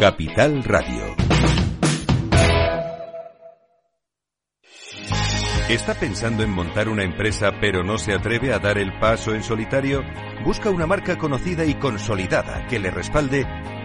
Capital Radio. ¿Está pensando en montar una empresa pero no se atreve a dar el paso en solitario? Busca una marca conocida y consolidada que le respalde.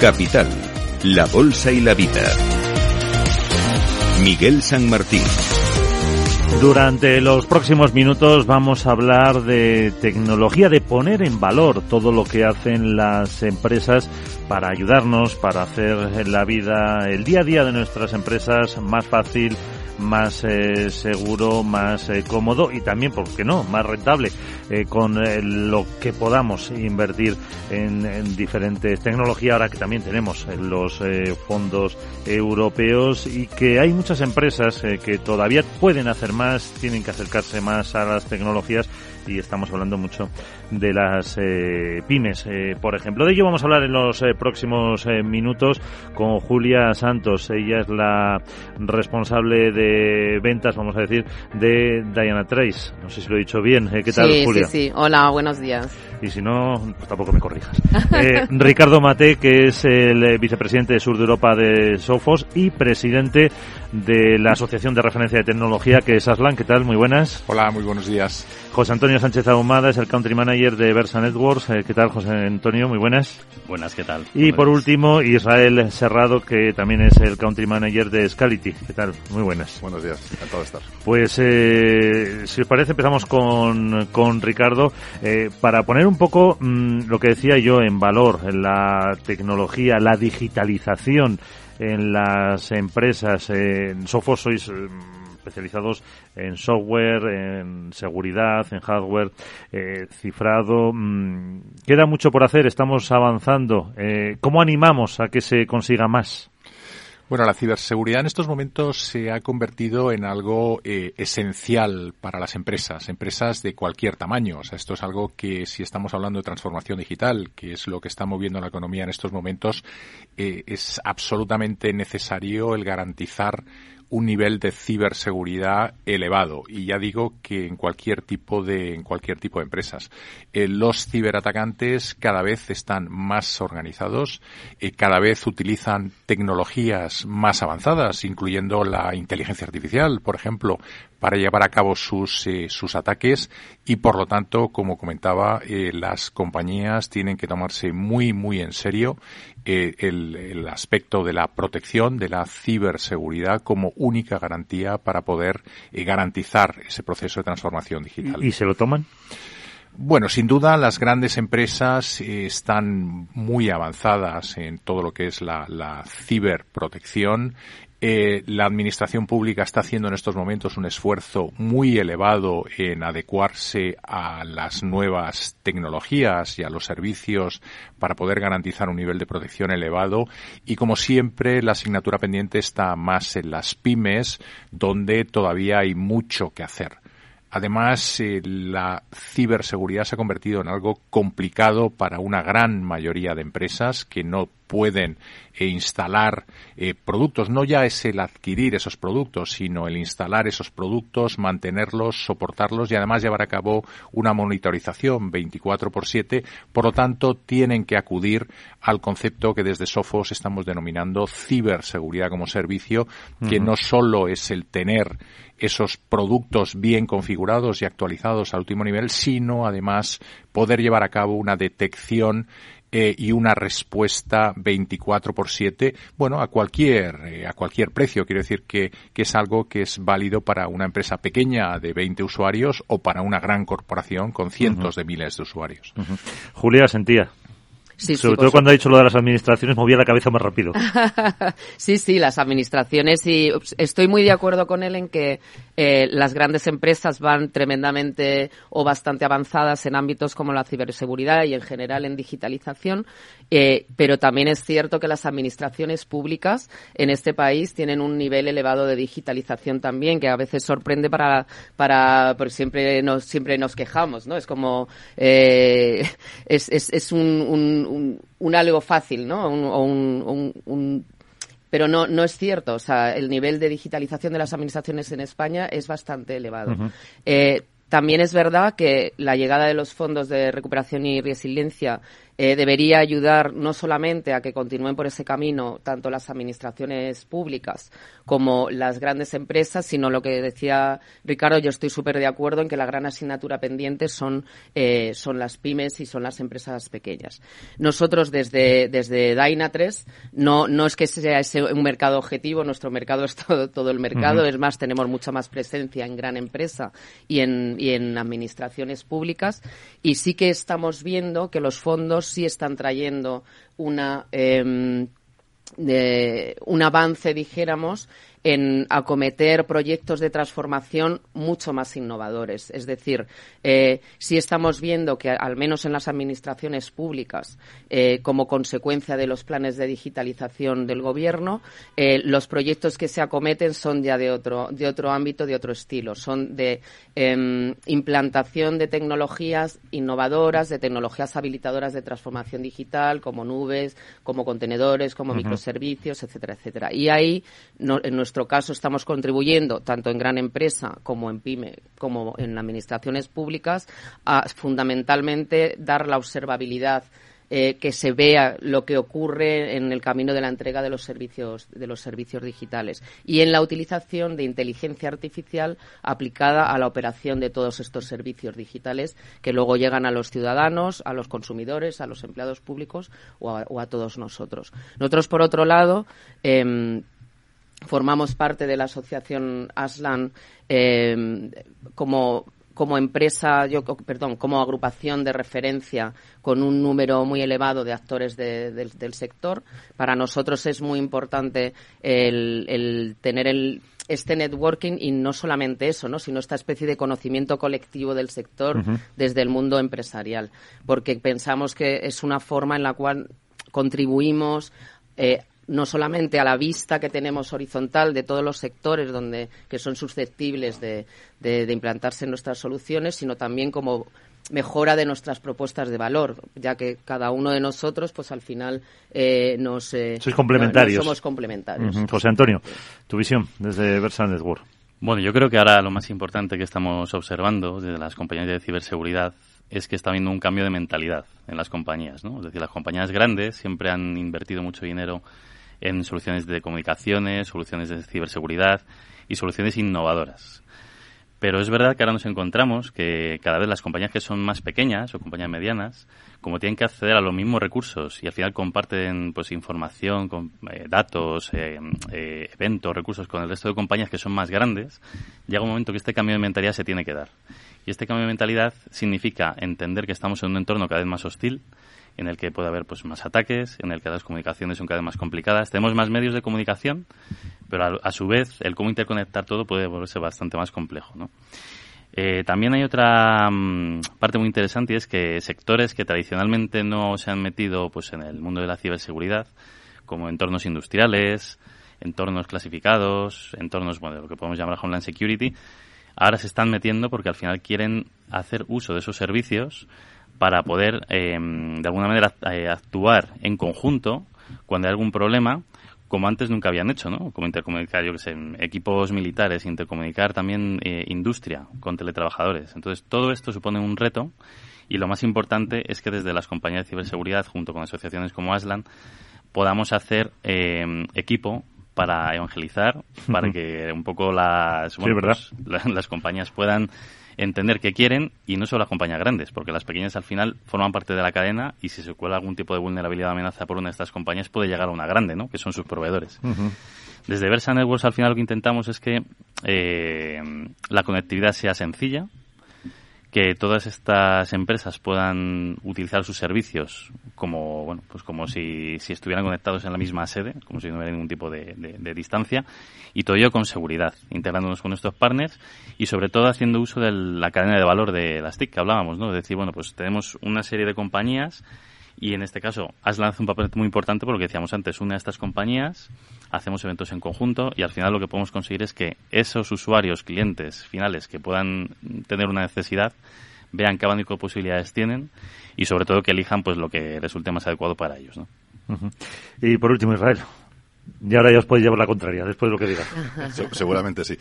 Capital, la Bolsa y la Vida. Miguel San Martín. Durante los próximos minutos vamos a hablar de tecnología, de poner en valor todo lo que hacen las empresas para ayudarnos, para hacer la vida, el día a día de nuestras empresas más fácil, más eh, seguro, más eh, cómodo y también, ¿por qué no?, más rentable eh, con lo que podamos invertir en, diferentes tecnologías ahora que también tenemos los fondos europeos y que hay muchas empresas que todavía pueden hacer más, tienen que acercarse más a las tecnologías y estamos hablando mucho de las eh, pymes, eh, por ejemplo. De ello vamos a hablar en los eh, próximos minutos con Julia Santos. Ella es la responsable de ventas, vamos a decir, de Diana Trace. No sé si lo he dicho bien. ¿Qué tal, Julia? Sí, sí. Hola, buenos días. Y si no, pues tampoco me corrijas. Ricardo Mate, que es el vicepresidente de Sur de Europa de Sofos y presidente de la Asociación de Referencia de Tecnología, que es Aslan. ¿Qué tal? Muy buenas. Hola, muy buenos días. José Antonio Sánchez Ahumada es el Country Manager de Versa Networks. Eh, ¿Qué tal, José Antonio? Muy buenas. Buenas, ¿qué tal? Y por último, Israel Serrado, que también es el Country Manager de Scality. ¿Qué tal? Muy buenas. Buenos días, encantado de estar. Pues, eh, si os parece, empezamos con, con Ricardo eh, para poner un poco mm, lo que decía yo en valor, en la tecnología, la digitalización en las empresas. En Sofos sois mm, especializados en software, en seguridad, en hardware, eh, cifrado. Mm, queda mucho por hacer, estamos avanzando. Eh, ¿Cómo animamos a que se consiga más? Bueno, la ciberseguridad en estos momentos se ha convertido en algo eh, esencial para las empresas, empresas de cualquier tamaño. O sea, esto es algo que si estamos hablando de transformación digital, que es lo que está moviendo la economía en estos momentos, eh, es absolutamente necesario el garantizar un nivel de ciberseguridad elevado. Y ya digo que en cualquier tipo de en cualquier tipo de empresas. Eh, los ciberatacantes cada vez están más organizados eh, cada vez utilizan tecnologías más avanzadas incluyendo la inteligencia artificial por ejemplo para llevar a cabo sus, eh, sus ataques y por lo tanto, como comentaba, eh, las compañías tienen que tomarse muy, muy en serio eh, el, el, aspecto de la protección, de la ciberseguridad como única garantía para poder garantizar ese proceso de transformación digital. ¿Y, se lo toman? Bueno, sin duda las grandes empresas están muy avanzadas en todo lo que es la, la ciberprotección eh, la administración pública está haciendo en estos momentos un esfuerzo muy elevado en adecuarse a las nuevas tecnologías y a los servicios para poder garantizar un nivel de protección elevado y como siempre la asignatura pendiente está más en las pymes donde todavía hay mucho que hacer. Además, eh, la ciberseguridad se ha convertido en algo complicado para una gran mayoría de empresas que no pueden eh, instalar eh, productos. No ya es el adquirir esos productos, sino el instalar esos productos, mantenerlos, soportarlos y además llevar a cabo una monitorización 24 por 7. Por lo tanto, tienen que acudir al concepto que desde Sofos estamos denominando ciberseguridad como servicio, que no solo es el tener esos productos bien configurados y actualizados al último nivel, sino además poder llevar a cabo una detección eh, y una respuesta 24 por 7, bueno, a cualquier, eh, a cualquier precio. Quiero decir que, que es algo que es válido para una empresa pequeña de 20 usuarios o para una gran corporación con cientos de miles de usuarios. Julia Sentía. Sobre todo cuando ha dicho lo de las administraciones, movía la cabeza más rápido. sí, sí, las administraciones y estoy muy de acuerdo con él en que eh, las grandes empresas van tremendamente o bastante avanzadas en ámbitos como la ciberseguridad y en general en digitalización, eh, pero también es cierto que las administraciones públicas en este país tienen un nivel elevado de digitalización también que a veces sorprende para para porque siempre nos siempre nos quejamos, ¿no? Es como eh, es, es, es un un, algo fácil, ¿no? Un, pero no, no es cierto. O sea, el nivel de digitalización de las administraciones en España es bastante elevado. Eh, también es verdad que la llegada de los fondos de recuperación y resiliencia eh, debería ayudar no solamente a que continúen por ese camino tanto las administraciones públicas como las grandes empresas, sino lo que decía Ricardo, yo estoy súper de acuerdo en que la gran asignatura pendiente son, eh, son las pymes y son las empresas pequeñas. Nosotros desde, desde Daina 3 no, no es que sea ese un mercado objetivo, nuestro mercado es todo, todo el mercado, es más, tenemos mucha más presencia en gran empresa y en, y en administraciones públicas. Y sí que estamos viendo que los fondos sí están trayendo una, eh, un avance, dijéramos, en acometer proyectos de transformación mucho más innovadores. Es decir, eh, si estamos viendo que, al menos en las administraciones públicas, eh, como consecuencia de los planes de digitalización del Gobierno, eh, los proyectos que se acometen son ya de otro, de otro ámbito, de otro estilo. Son de em, implantación de tecnologías innovadoras, de tecnologías habilitadoras de transformación digital, como nubes, como contenedores, como microservicios, etcétera, etcétera. Y ahí, en nuestro caso, estamos contribuyendo, tanto en gran empresa como en pyme, como en administraciones públicas, a fundamentalmente dar la observabilidad eh, que se vea lo que ocurre en el camino de la entrega de los servicios de los servicios digitales y en la utilización de inteligencia artificial aplicada a la operación de todos estos servicios digitales que luego llegan a los ciudadanos, a los consumidores, a los empleados públicos o a, todos nosotros. Nosotros, por otro lado, em, formamos parte de la asociación ASLAN em, como como empresa, yo, perdón, como agrupación de referencia con un número muy elevado de actores del sector. Para nosotros es muy importante el, tener el, este networking y no solamente eso, ¿no? sino esta especie de conocimiento colectivo del sector desde el mundo empresarial, porque pensamos que es una forma en la cual contribuimos eh, no solamente a la vista que tenemos horizontal de todos los sectores donde que son susceptibles de, de, implantarse nuestras soluciones, sino también como mejora de nuestras propuestas de valor, ya que cada uno de nosotros, pues al final eh, nos eh, complementarios. somos complementarios. José Antonio, tu visión desde Versa Network. Bueno, yo creo que ahora lo más importante que estamos observando desde las compañías de ciberseguridad es que está habiendo un cambio de mentalidad en las compañías, ¿no? Es decir, las compañías grandes siempre han invertido mucho dinero en soluciones de comunicaciones, soluciones de ciberseguridad y soluciones innovadoras. Pero es verdad que ahora nos encontramos que cada vez las compañías que son más pequeñas o compañías medianas, como tienen que acceder a los mismos recursos y al final comparten pues información, eh, datos, eh, eh, eventos, recursos con el resto de compañías que son más grandes, llega un momento que este cambio de mentalidad se tiene que dar. Y este cambio de mentalidad significa entender que estamos en un entorno cada vez más hostil, en el que puede haber pues más ataques, en el que las comunicaciones son cada vez más complicadas. Tenemos más medios de comunicación, pero a, su vez el cómo interconectar todo puede volverse bastante más complejo, ¿no? Eh, también hay otra mm, parte muy interesante y es que sectores que tradicionalmente no se han metido pues en el mundo de la ciberseguridad, como entornos industriales, entornos clasificados, entornos, bueno, lo que podemos llamar Homeland Security, ahora se están metiendo porque al final quieren hacer uso de esos servicios para poder, eh, de alguna manera, eh, actuar en conjunto cuando hay algún problema, como antes nunca habían hecho, ¿no? Como intercomunicar, yo que sé, equipos militares, intercomunicar también eh, industria con teletrabajadores. Entonces, todo esto supone un reto y lo más importante es que desde las compañías de ciberseguridad, junto con asociaciones como Aslan, podamos hacer equipo para evangelizar, para que un poco las, pues, las compañías puedan entender qué quieren y no solo las compañías grandes, porque las pequeñas al final forman parte de la cadena y si se cuela algún tipo de vulnerabilidad o amenaza por una de estas compañías puede llegar a una grande, ¿no? que son sus proveedores. Desde Versa Networks al final lo que intentamos es que eh, la conectividad sea sencilla, que todas estas empresas puedan utilizar sus servicios como bueno pues como si, si estuvieran conectados en la misma sede como si no hubiera ningún tipo de, de, distancia y todo ello con seguridad integrándonos con nuestros partners y sobre todo haciendo uso de la cadena de valor de las TIC que hablábamos no es decir bueno pues tenemos una serie de compañías y en este caso, has lanzado un papel muy importante porque decíamos antes, una de estas compañías, hacemos eventos en conjunto y al final lo que podemos conseguir es que esos usuarios, clientes finales que puedan tener una necesidad, vean qué abanico de posibilidades tienen y sobre todo que elijan pues lo que resulte más adecuado para ellos. ¿no? Y por último, Israel. Y ahora ya os podéis llevar la contraria, después de lo que diga. Seguramente sí.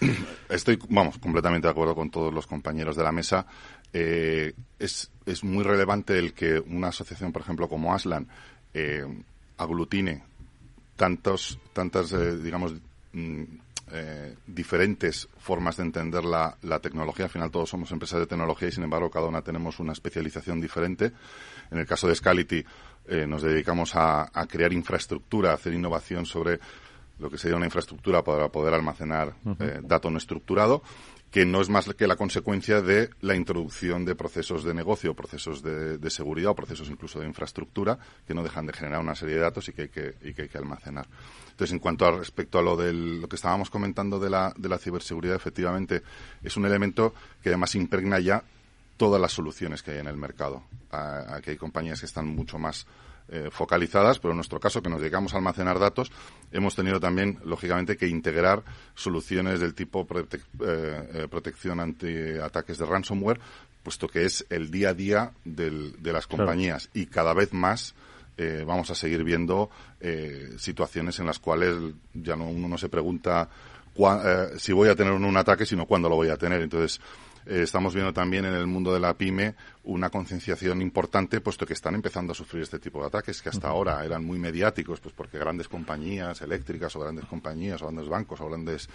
Estoy, vamos, completamente de acuerdo con todos los compañeros de la mesa. Eh, es, es, muy relevante el que una asociación, por ejemplo, como Aslan, eh, aglutine tantos, tantas, eh, digamos, mm, diferentes formas de entender la, la, tecnología. Al final todos somos empresas de tecnología y, sin embargo, cada una tenemos una especialización diferente. En el caso de Scality, nos dedicamos a, a, crear infraestructura, a hacer innovación sobre lo que sería una infraestructura para poder almacenar datos no estructurado que no es más que la consecuencia de la introducción de procesos de negocio, procesos de, seguridad o procesos incluso de infraestructura que no dejan de generar una serie de datos y que hay que, y que, hay que almacenar. Entonces, en cuanto a respecto a lo, del, lo que estábamos comentando de la, de la ciberseguridad, efectivamente es un elemento que además impregna ya todas las soluciones que hay en el mercado. Aquí hay compañías que están mucho más eh, focalizadas, pero en nuestro caso, que nos dedicamos a almacenar datos, hemos tenido también, lógicamente, que integrar soluciones del tipo eh, eh, protección ante ataques de ransomware, puesto que es el día a día del, de las compañías y cada vez más vamos a seguir viendo situaciones en las cuales ya no, uno no se pregunta si voy a tener un ataque, sino cuándo lo voy a tener. Entonces, eh, estamos viendo también en el mundo de la pyme una concienciación importante, puesto que están empezando a sufrir este tipo de ataques que hasta ahora eran muy mediáticos, pues porque grandes compañías eléctricas o grandes compañías o grandes bancos o grandes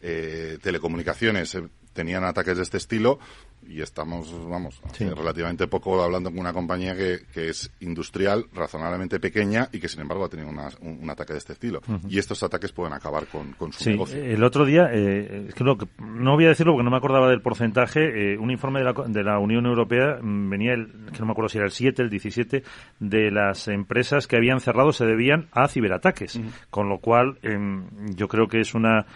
eh, telecomunicaciones eh, tenían ataques de este estilo y estamos, vamos, relativamente poco hablando con una compañía que, que, es industrial, razonablemente pequeña y que sin embargo ha tenido un, ataque de este estilo. Y estos ataques pueden acabar con, con su negocio. El otro día, eh, es que no, no, voy a decirlo porque no me acordaba del porcentaje, eh, un informe de la, de la Unión Europea mm, venía, el, que no me acuerdo si era el 7, el 17, de las empresas que habían cerrado se debían a ciberataques. Con lo cual, em, yo creo que es una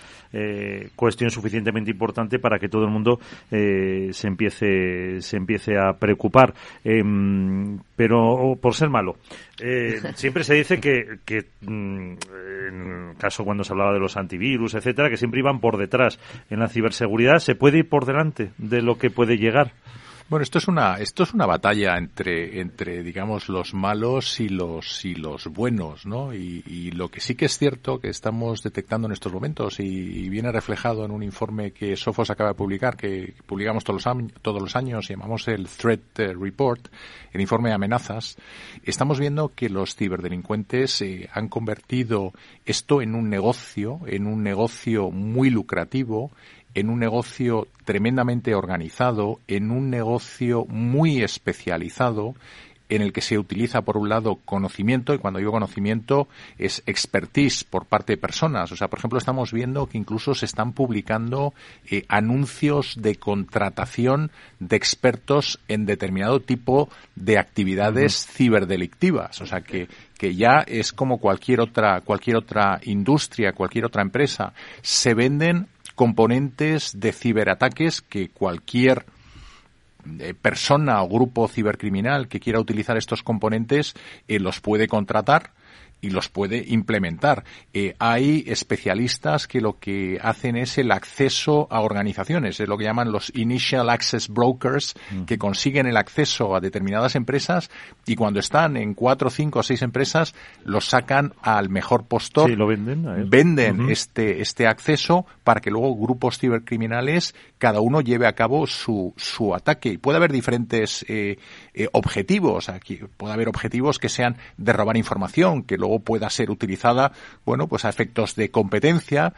eh, cuestión suficientemente importante para que todo el mundo eh, se empiece se empiece a preocupar. Em, pero por ser malo eh, siempre se dice que, que mm, en el caso cuando se hablaba de los antivirus etcétera que siempre iban por detrás. En la ciberseguridad se puede ir por delante de lo que puede llegar bueno, esto es una esto es una batalla entre entre digamos los malos y los y los buenos, ¿no? Y, y lo que sí que es cierto que estamos detectando en estos momentos y, viene reflejado en un informe que Sofos acaba de publicar, que publicamos todos los, todos los años, llamamos el Threat eh, Report, el informe de amenazas, estamos viendo que los ciberdelincuentes eh, han convertido esto en un negocio, en un negocio muy lucrativo en un negocio tremendamente organizado, en un negocio muy especializado, en el que se utiliza, por un lado, conocimiento, y cuando digo conocimiento es expertise por parte de personas. O sea, por ejemplo, estamos viendo que incluso se están publicando eh, anuncios de contratación de expertos en determinado tipo de actividades ciberdelictivas. O sea, que, que ya es como cualquier otra, cualquier otra industria, cualquier otra empresa. Se venden componentes de ciberataques que cualquier eh, persona o grupo cibercriminal que quiera utilizar estos componentes eh, los puede contratar y los puede implementar. Eh, hay especialistas que lo que hacen es el acceso a organizaciones, es lo que llaman los Initial Access Brokers, que consiguen el acceso a determinadas empresas y cuando están en cuatro, cinco o seis empresas, los sacan al mejor postor. Sí, lo venden. Venden este, este acceso para que luego grupos cibercriminales cada uno lleve a cabo su, su ataque. Y puede haber diferentes eh, eh, objetivos. Aquí puede haber objetivos que sean de robar información, que luego pueda ser utilizada, bueno, pues a efectos de competencia,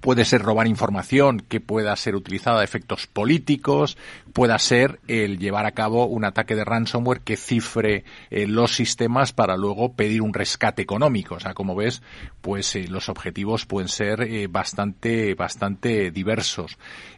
puede ser robar información que pueda ser utilizada a efectos políticos, pueda ser el llevar a cabo un ataque de ransomware que cifre eh, los sistemas para luego pedir un rescate económico. O sea, como ves, pues eh, los objetivos pueden ser bastante, bastante diversos.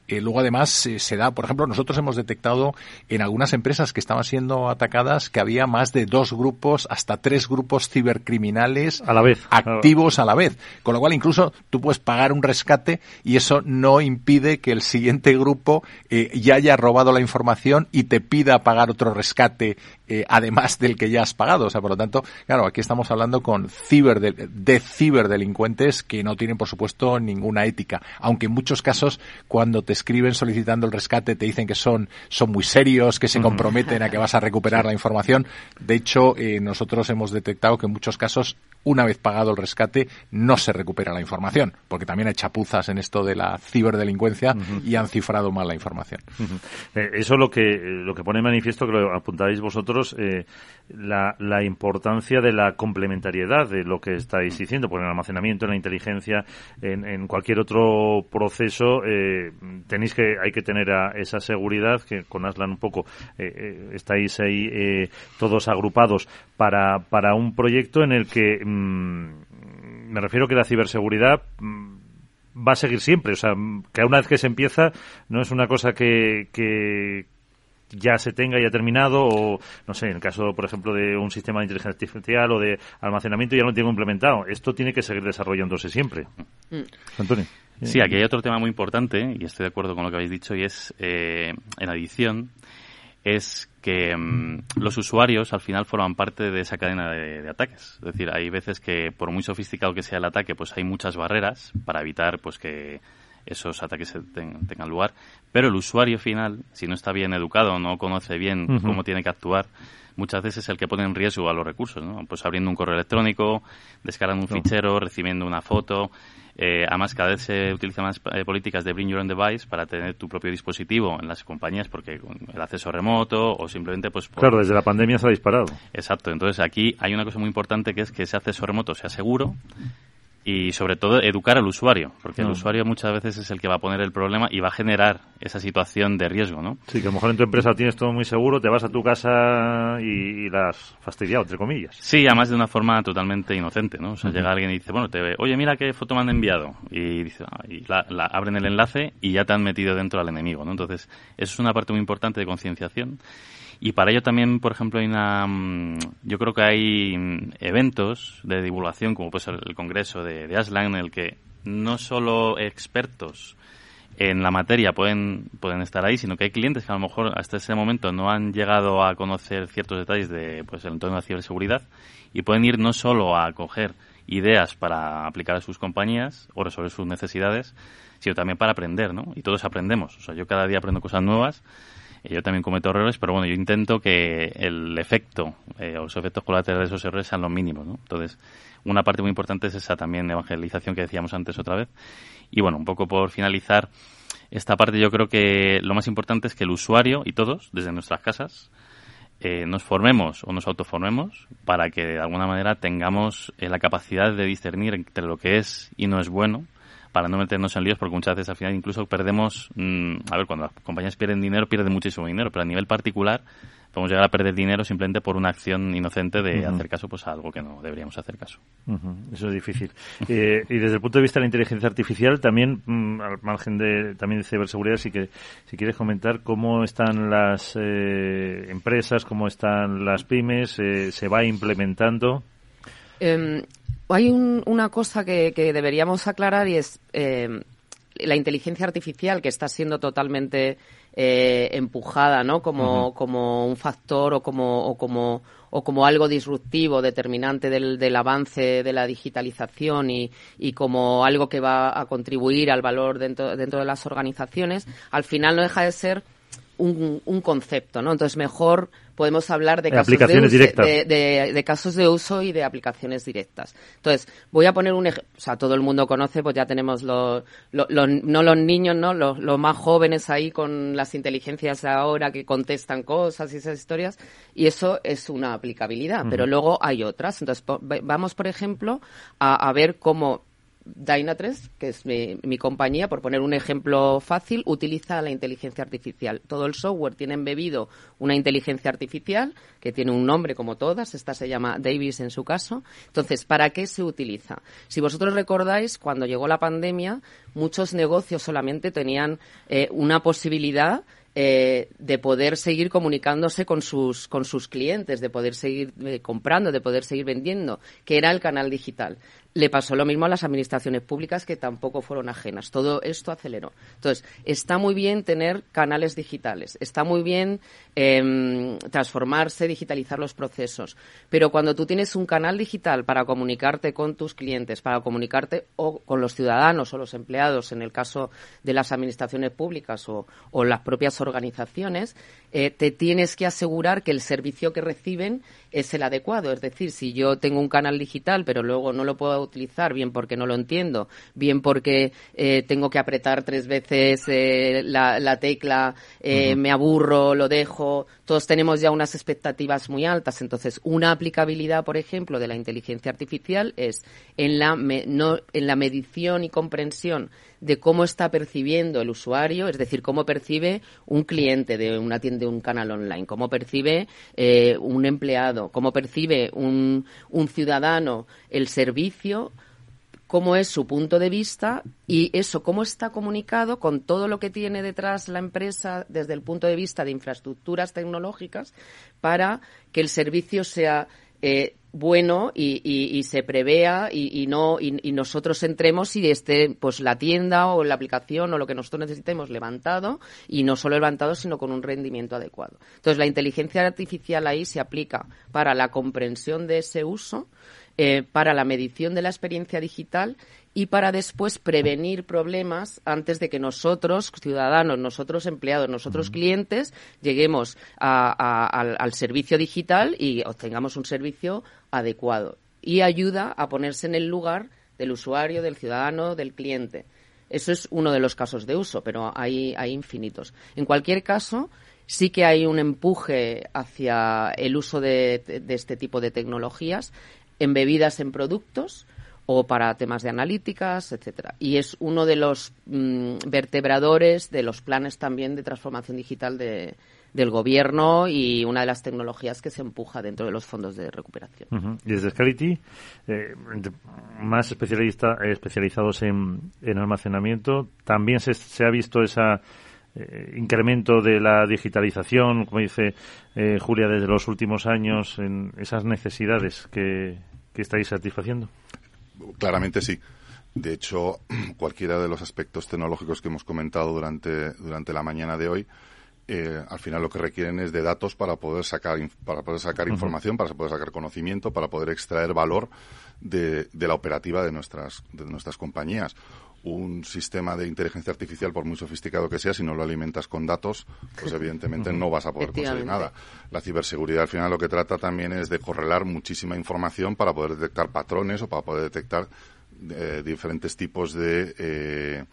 Luego además se da, por ejemplo, nosotros hemos detectado en algunas empresas que estaban siendo atacadas que había más de dos grupos, hasta tres grupos cibercriminales a la vez activos a la vez. Con lo cual incluso tú puedes pagar un rescate y eso no impide que el siguiente grupo eh, ya haya robado la información y te pida pagar otro rescate eh, además del que ya has pagado. O sea, por lo tanto, claro, aquí estamos hablando con ciber de, ciberdelincuentes que no tienen, por supuesto, ninguna ética. Aunque en muchos casos, cuando te escriben solicitando el rescate, te dicen que son, son muy serios, que se comprometen a que vas a recuperar la información. De hecho, eh, nosotros hemos detectado que en muchos casos, una vez pagado el rescate, no se recupera la información, porque también hay chapuzas en esto de la ciberdelincuencia y han cifrado mal la información. Eh, eso es lo que, lo que pone manifiesto, que lo apuntáis vosotros, eh, la, importancia de la complementariedad de lo que estáis diciendo, en el almacenamiento, en la inteligencia, en, cualquier otro proceso, eh, tenéis que, hay que tener esa seguridad, que con Aslan un poco eh, estáis ahí todos agrupados para, para un proyecto en el que mm, me refiero que la ciberseguridad mm, va a seguir siempre. O sea, que una vez que se empieza, no es una cosa que, que, ya se tenga ya terminado o no sé en el caso por ejemplo de un sistema de inteligencia artificial o de almacenamiento ya lo tengo implementado esto tiene que seguir desarrollándose siempre mm. Antonio sí aquí hay otro tema muy importante y estoy de acuerdo con lo que habéis dicho y es eh, en adición es que mm, los usuarios al final forman parte de esa cadena de, de, ataques. Es decir, hay veces que por muy sofisticado que sea el ataque, pues hay muchas barreras para evitar pues que esos ataques tengan lugar. Pero el usuario final, si no está bien educado, no conoce bien cómo tiene que actuar, muchas veces es el que pone en riesgo a los recursos, ¿no? Pues abriendo un correo electrónico, descargando un fichero, recibiendo una foto. Eh, además, cada vez se utilizan más eh, políticas de Bring Your Own Device para tener tu propio dispositivo en las compañías, porque el acceso remoto o simplemente, pues. Claro, desde la pandemia se ha disparado. Exacto. Entonces, aquí hay una cosa muy importante que es que ese acceso remoto sea seguro y sobre todo educar al usuario, porque el usuario muchas veces es el que va a poner el problema y va a generar esa situación de riesgo, ¿no? Sí, que a lo mejor en tu empresa tienes todo muy seguro, te vas a tu casa y, la has fastidiado, entre comillas. Sí, además de una forma totalmente inocente, ¿no? O sea, llega alguien y dice, bueno, te, oye, mira qué foto me han enviado. Y, dice, ah", y la, abren el enlace y ya te han metido dentro al enemigo, ¿no? Entonces, eso es una parte muy importante de concienciación. Y para ello también, por ejemplo, hay una, mm, yo creo que hay mm, eventos de divulgación, como puede el Congreso de, de Aslan, en el que no solo expertos en la materia pueden, pueden estar ahí, sino que hay clientes que a lo mejor hasta ese momento no han llegado a conocer ciertos detalles de pues, el entorno de la ciberseguridad y pueden ir no solo a coger ideas para aplicar a sus compañías o resolver sus necesidades, sino también para aprender, ¿no? Y todos aprendemos. O sea, yo cada día aprendo cosas nuevas yo también cometo errores, pero bueno, yo intento que el efecto eh, o los efectos colaterales de esos errores sean los mínimos, ¿no? Entonces, una parte muy importante es esa también evangelización que decíamos antes otra vez. Y bueno, un poco por finalizar esta parte, yo creo que lo más importante es que el usuario y todos, desde nuestras casas, eh, nos formemos o nos autoformemos para que de alguna manera tengamos eh, la capacidad de discernir entre lo que es y no es bueno para no meternos en líos, porque muchas veces al final incluso perdemos, mm, a ver, cuando las compañías pierden dinero, pierden muchísimo dinero, pero a nivel particular podemos llegar a perder dinero simplemente por una acción inocente de hacer caso pues a algo que no deberíamos hacer caso. Eso es difícil. Eh, y desde el punto de vista de la inteligencia artificial, también, mm, al margen de también de ciberseguridad, sí que si quieres comentar cómo están las eh, empresas, cómo están las pymes, eh, se va implementando. Em, hay una cosa que, deberíamos aclarar y es em, la inteligencia artificial que está siendo totalmente eh, empujada, ¿no? Como, como un factor o como, o como, o como algo disruptivo, determinante del, del avance de la digitalización y, y, como algo que va a contribuir al valor dentro, dentro de las organizaciones, al final no deja de ser un, un concepto, ¿no? Entonces mejor podemos hablar de casos de, de, casos de uso y de aplicaciones directas. Entonces, voy a poner un ejemplo, o sea, todo el mundo conoce, pues ya tenemos los, no los niños, ¿no? Los, los, más jóvenes ahí con las inteligencias de ahora que contestan cosas y esas historias, y eso es una aplicabilidad, pero luego hay otras. Entonces, vamos, por ejemplo, a, a ver cómo Dynatrace, que es mi, compañía, por poner un ejemplo fácil, utiliza la inteligencia artificial. Todo el software tiene embebido una inteligencia artificial que tiene un nombre como todas. Esta se llama Davis en su caso. Entonces, ¿para qué se utiliza? Si vosotros recordáis, cuando llegó la pandemia, muchos negocios solamente tenían eh, una posibilidad eh, de poder seguir comunicándose con sus, con sus clientes, de poder seguir eh, comprando, de poder seguir vendiendo, que era el canal digital. Le pasó lo mismo a las administraciones públicas que tampoco fueron ajenas. Todo esto aceleró. Entonces, está muy bien tener canales digitales, está muy bien em, transformarse, digitalizar los procesos, pero cuando tú tienes un canal digital para comunicarte con tus clientes, para comunicarte o con los ciudadanos o los empleados, en el caso de las administraciones públicas o, las propias organizaciones, eh, te tienes que asegurar que el servicio que reciben es el adecuado. Es decir, si yo tengo un canal digital, pero luego no lo puedo utilizar, bien porque no lo entiendo, bien porque eh, tengo que apretar tres veces eh, la, tecla, eh, me aburro, lo dejo, todos tenemos ya unas expectativas muy altas. Entonces, una aplicabilidad, por ejemplo, de la inteligencia artificial es en la, no, en la medición y comprensión de cómo está percibiendo el usuario, es decir, cómo percibe un cliente de una tienda, de un canal online, cómo percibe un empleado, cómo percibe un, un ciudadano el servicio, cómo es su punto de vista y eso, cómo está comunicado con todo lo que tiene detrás la empresa desde el punto de vista de infraestructuras tecnológicas para que el servicio sea eh, bueno y, y, se prevea y, y no y, nosotros entremos y esté pues la tienda o la aplicación o lo que nosotros necesitemos levantado y no solo levantado sino con un rendimiento adecuado. Entonces la inteligencia artificial ahí se aplica para la comprensión de ese uso, eh, para la medición de la experiencia digital y para después prevenir problemas antes de que nosotros, ciudadanos, nosotros empleados, nosotros clientes, lleguemos al, servicio digital y obtengamos un servicio adecuado. Y ayuda a ponerse en el lugar del usuario, del ciudadano, del cliente. Eso es uno de los casos de uso, pero hay, hay infinitos. En cualquier caso, sí que hay un empuje hacia el uso de, este tipo de tecnologías embebidas en productos o para temas de analíticas, etcétera. Y es uno de los mm, vertebradores de los planes también de transformación digital de, del gobierno y una de las tecnologías que se empuja dentro de los fondos de recuperación. Y desde Scality, eh, más especialista, especializados en, en, almacenamiento, también se, se ha visto ese eh, incremento de la digitalización, como dice eh, Julia, desde los últimos años, en esas necesidades que, que estáis satisfaciendo. Claramente sí. De hecho, cualquiera de los aspectos tecnológicos que hemos comentado durante, durante la mañana de hoy, eh, al final lo que requieren es de datos para poder sacar, para poder sacar información, para poder sacar conocimiento, para poder extraer valor de, de la operativa de nuestras, de nuestras compañías. Un sistema de inteligencia artificial, por muy sofisticado que sea, si no lo alimentas con datos, pues evidentemente no vas a poder conseguir nada. La ciberseguridad al final lo que trata también es de correlar muchísima información para poder detectar patrones o para poder detectar eh, diferentes tipos de, eh,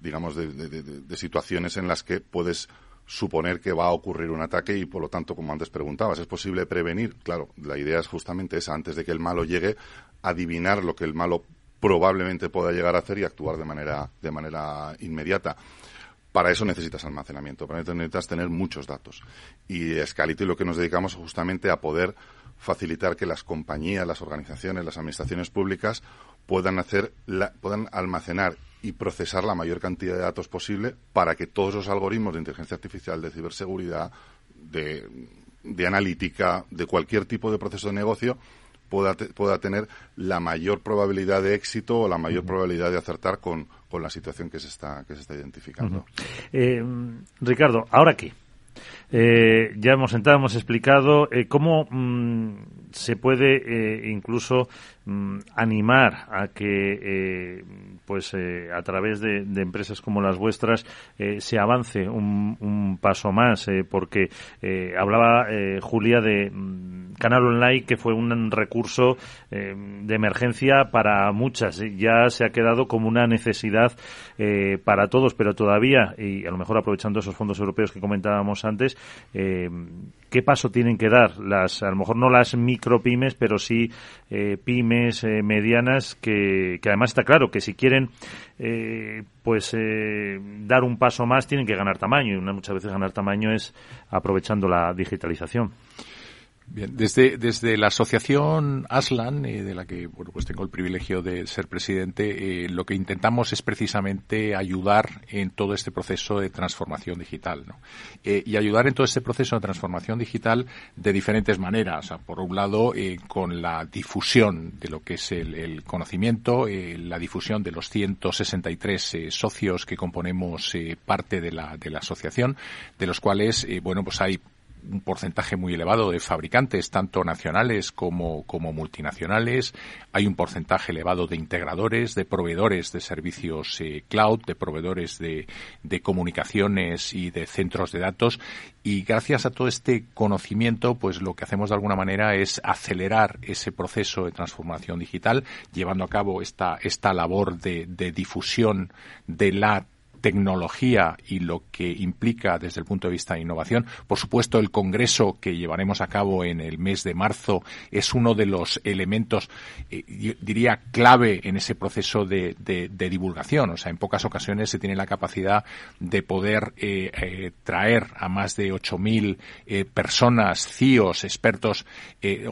digamos, de, situaciones en las que puedes suponer que va a ocurrir un ataque y por lo tanto, como antes preguntabas, ¿es posible prevenir? Claro, la idea es justamente esa, antes de que el malo llegue, adivinar lo que el malo probablemente pueda llegar a hacer y actuar de manera, de manera inmediata. para eso necesitas almacenamiento, para eso necesitas tener muchos datos. Y Scality lo que nos dedicamos justamente a poder facilitar que las compañías, las organizaciones, las administraciones públicas puedan hacer, puedan almacenar y procesar la mayor cantidad de datos posible para que todos los algoritmos de inteligencia artificial, de ciberseguridad, de, de analítica, de cualquier tipo de proceso de negocio, pueda, pueda tener la mayor probabilidad de éxito o la mayor probabilidad de acertar con, con, la situación que se está, que se está identificando. Eh, Ricardo, ¿ahora qué? Eh, ya hemos sentado, hemos explicado eh, cómo mm, se puede eh, incluso animar a que, eh, pues, eh, a través de, empresas como las vuestras, se avance un, un paso más, porque hablaba Julia de mm, Canal Online, que fue un recurso de emergencia para muchas. Ya se ha quedado como una necesidad para todos, pero todavía, y a lo mejor aprovechando esos fondos europeos que comentábamos antes, ¿qué paso tienen que dar? Las, a lo mejor no las micropymes, pero sí eh, eh, medianas que, que, además está claro que si quieren eh, pues dar un paso más tienen que ganar tamaño y muchas veces ganar tamaño es aprovechando la digitalización. Bien, desde, desde la asociación ASLAN, eh, de la que bueno, pues tengo el privilegio de ser presidente, eh, lo que intentamos es precisamente ayudar en todo este proceso de transformación digital. ¿no? Eh, y ayudar en todo este proceso de transformación digital de diferentes maneras. por un lado, con la difusión de lo que es el, el conocimiento, la difusión de los 163 socios que componemos parte de la, de la asociación, de los cuales, bueno, pues hay un porcentaje muy elevado de fabricantes, tanto nacionales como, como multinacionales. Hay un porcentaje elevado de integradores, de proveedores de servicios eh, cloud, de proveedores de, de comunicaciones y de centros de datos. Y gracias a todo este conocimiento, pues lo que hacemos de alguna manera es acelerar ese proceso de transformación digital, llevando a cabo esta, esta labor de, de difusión de la tecnología y lo que implica desde el punto de vista de innovación. Por supuesto, el Congreso que llevaremos a cabo en el mes de marzo es uno de los elementos, eh, diría, clave en ese proceso de, divulgación. O sea, en pocas ocasiones se tiene la capacidad de poder eh, eh, traer a más de 8.000 personas, CIOs, expertos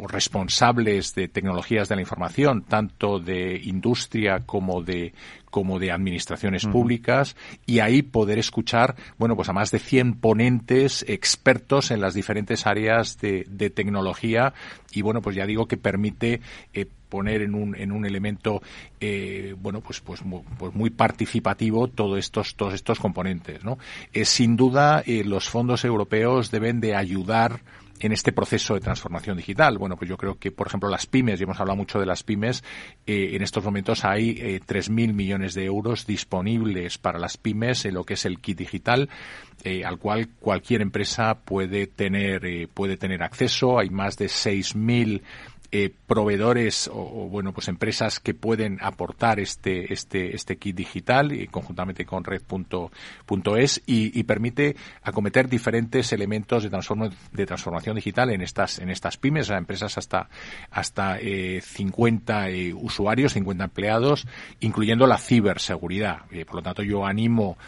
o responsables de tecnologías de la información, tanto de industria como de como de administraciones públicas y ahí poder escuchar, bueno, pues a más de 100 ponentes expertos en las diferentes áreas de, tecnología y bueno, pues ya digo que permite eh, poner en un, en un elemento eh, bueno pues pues muy, pues muy participativo todos estos todos estos componentes no eh, sin duda los fondos europeos deben de ayudar en este proceso de transformación digital? Bueno, pues yo creo que, por ejemplo, las pymes, y hemos hablado mucho de las pymes, eh, en estos momentos hay eh, 3.000 millones de euros disponibles para las pymes en lo que es el kit digital, eh, al cual cualquier empresa puede tener, eh, puede tener acceso. Hay más de 6.000 eh, proveedores o, bueno pues empresas que pueden aportar este este este kit digital y conjuntamente con red.es y, y, permite acometer diferentes elementos de, de transformación digital en estas en estas pymes, a empresas hasta hasta eh, 50 eh, usuarios, 50 empleados, incluyendo la ciberseguridad. Eh, por lo tanto, yo animo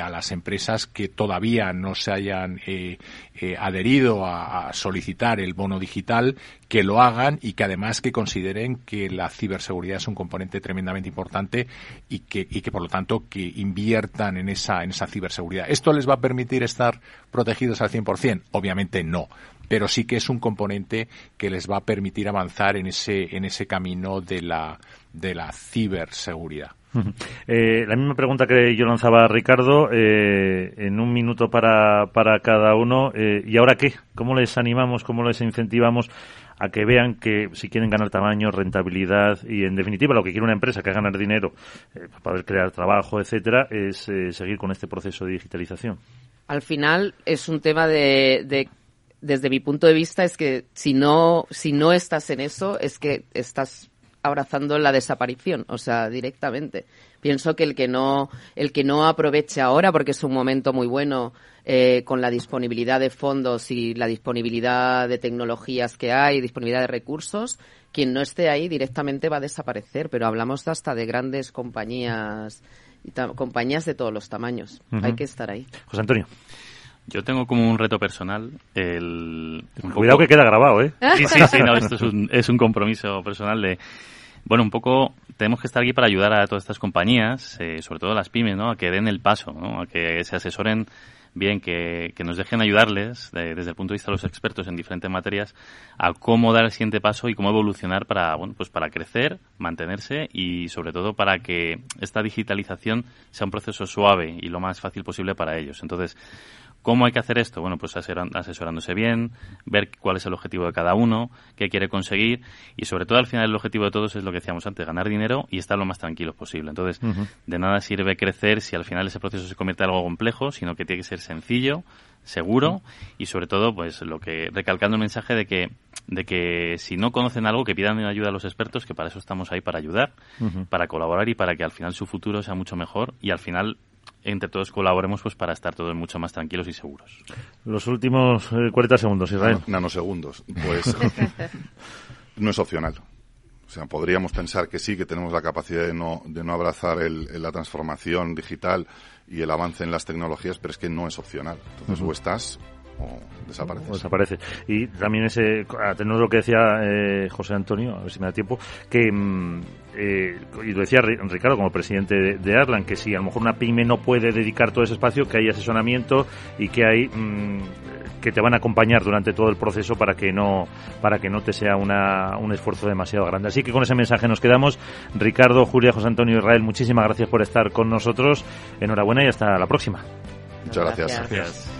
a las empresas que todavía no se hayan eh, eh, adherido a, solicitar el bono digital que lo hagan y que además que consideren que la ciberseguridad es un componente tremendamente importante y que, y que por lo tanto que inviertan en esa, en esa ciberseguridad. ¿Esto les va a permitir estar protegidos al 100%? Obviamente no pero sí que es un componente que les va a permitir avanzar en ese, en ese camino de la, de la ciberseguridad. Eh, la misma pregunta que yo lanzaba a Ricardo, eh, en un minuto para, para cada uno. Eh, ¿Y ahora qué? ¿Cómo les animamos, cómo les incentivamos a que vean que si quieren ganar tamaño, rentabilidad y, en definitiva, lo que quiere una empresa, que es ganar dinero, para poder crear trabajo, etcétera, es seguir con este proceso de digitalización? Al final es un tema de, de desde mi punto de vista es que si no si no estás en eso es que estás abrazando la desaparición, o sea, directamente. Pienso que el que no, el que no aproveche ahora, porque es un momento muy bueno eh, con la disponibilidad de fondos y la disponibilidad de tecnologías que hay, disponibilidad de recursos, quien no esté ahí directamente va a desaparecer. Pero hablamos hasta de grandes compañías y compañías de todos los tamaños. Hay que estar ahí. José Antonio. Yo tengo como un reto personal el... Cuidado que queda grabado, ¿eh? Sí, sí, sí, no, esto es un, es un compromiso personal de... Bueno, un poco tenemos que estar aquí para ayudar a todas estas compañías, eh, sobre todo las pymes, ¿no? A que den el paso, ¿no? A que se asesoren bien, que, que nos dejen ayudarles desde el punto de vista de los expertos en diferentes materias a cómo dar el siguiente paso y cómo evolucionar para, bueno, pues para crecer, mantenerse y sobre todo para que esta digitalización sea un proceso suave y lo más fácil posible para ellos. Entonces, ¿Cómo hay que hacer esto? Bueno, pues asesorándose bien, ver cuál es el objetivo de cada uno, qué quiere conseguir y sobre todo al final el objetivo de todos es lo que decíamos antes, ganar dinero y estar lo más tranquilos posible. Entonces, de nada sirve crecer si al final ese proceso se convierte en algo complejo, sino que tiene que ser sencillo, seguro y sobre todo pues lo que recalcando el mensaje de que de que si no conocen algo que pidan ayuda a los expertos que para eso estamos ahí para ayudar para colaborar y para que al final su futuro sea mucho mejor y al final entre todos colaboremos pues para estar todos mucho más tranquilos y seguros. Los últimos 40 eh, segundos, Israel. Nanosegundos. Pues no es opcional. O sea, podríamos pensar que sí, que tenemos la capacidad de no, de no abrazar el, la transformación digital y el avance en las tecnologías, pero es que no es opcional. Entonces, o estás o desaparece. Y también ese, a tener lo que decía eh, José Antonio, a ver si me da tiempo, que, mm, eh, y lo decía Ricardo como presidente de, de, Arlan, que si a lo mejor una pyme no puede dedicar todo ese espacio, que hay asesoramiento y que hay mm, que te van a acompañar durante todo el proceso para que no para que no te sea una, un esfuerzo demasiado grande. Así que con ese mensaje nos quedamos. Ricardo, Julia, José Antonio Israel, muchísimas gracias por estar con nosotros. Enhorabuena y hasta la próxima. Muchas gracias.